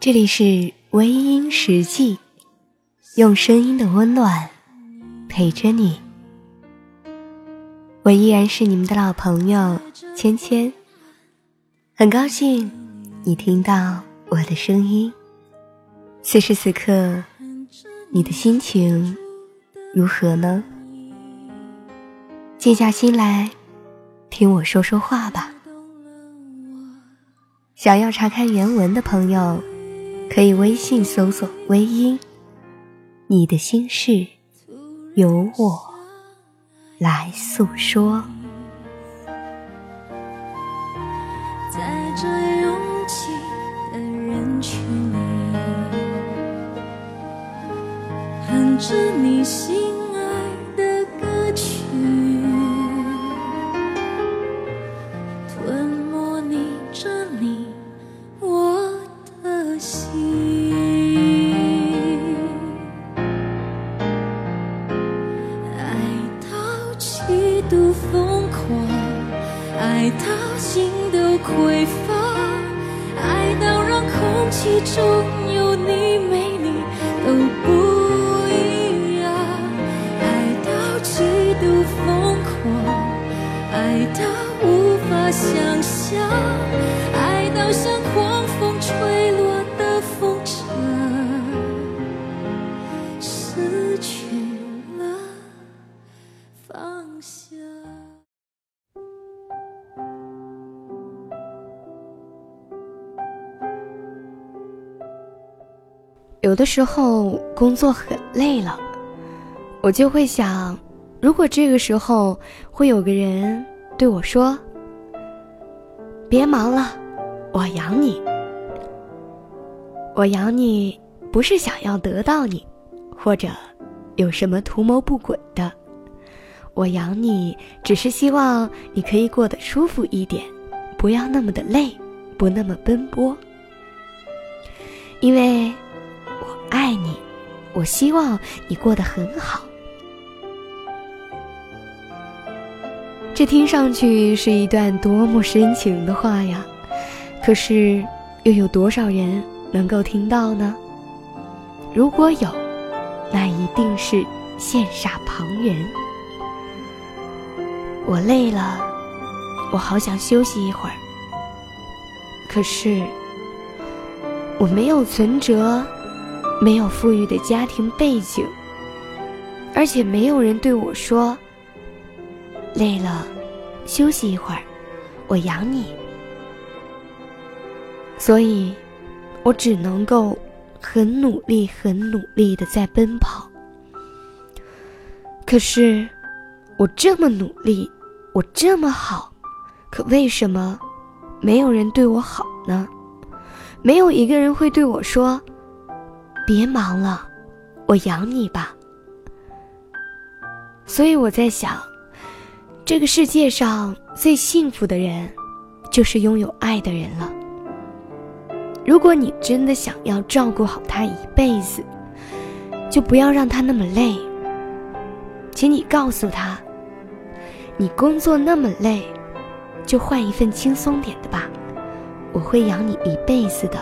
这里是微音时记，用声音的温暖陪着你。我依然是你们的老朋友芊芊，很高兴你听到我的声音。此时此刻，你的心情如何呢？静下心来，听我说说话吧。想要查看原文的朋友。可以微信搜索“微音”，你的心事由我来诉说。在这拥挤的人群里，哼着你心。心爱到极度疯狂，爱到心都匮乏，爱到让空气中有你没你都不一样，爱到极度疯狂，爱到无法想象，爱到生活。有的时候工作很累了，我就会想，如果这个时候会有个人对我说：“别忙了，我养你。”我养你不是想要得到你，或者有什么图谋不轨的，我养你只是希望你可以过得舒服一点，不要那么的累，不那么奔波，因为。爱你，我希望你过得很好。这听上去是一段多么深情的话呀！可是，又有多少人能够听到呢？如果有，那一定是羡煞旁人。我累了，我好想休息一会儿。可是，我没有存折。没有富裕的家庭背景，而且没有人对我说：“累了，休息一会儿，我养你。”所以，我只能够很努力、很努力的在奔跑。可是，我这么努力，我这么好，可为什么没有人对我好呢？没有一个人会对我说。别忙了，我养你吧。所以我在想，这个世界上最幸福的人，就是拥有爱的人了。如果你真的想要照顾好他一辈子，就不要让他那么累。请你告诉他，你工作那么累，就换一份轻松点的吧。我会养你一辈子的。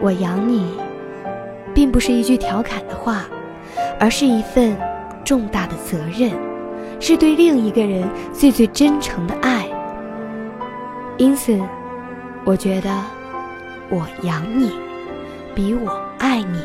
我养你，并不是一句调侃的话，而是一份重大的责任，是对另一个人最最真诚的爱。因此，我觉得我养你，比我爱你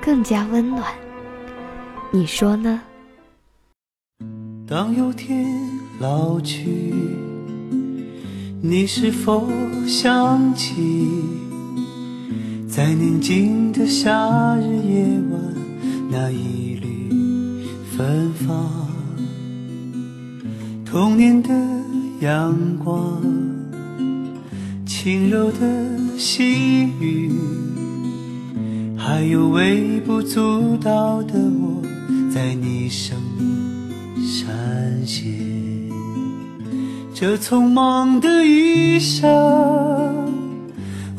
更加温暖。你说呢？当有天老去，你是否想起？在宁静的夏日夜晚，那一缕芬芳，童年的阳光，轻柔的细雨，还有微不足道的我，在你生命闪现，这匆忙的一生。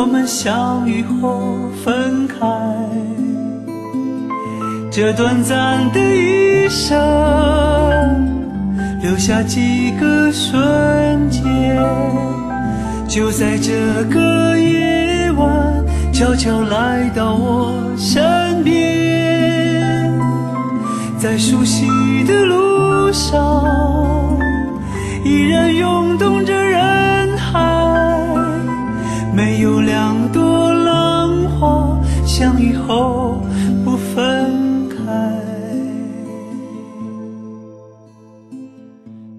我们相遇后分开。这短暂的一生，留下几个瞬间，就在这个夜晚，悄悄来到我身边，在熟悉的路上。依然涌动着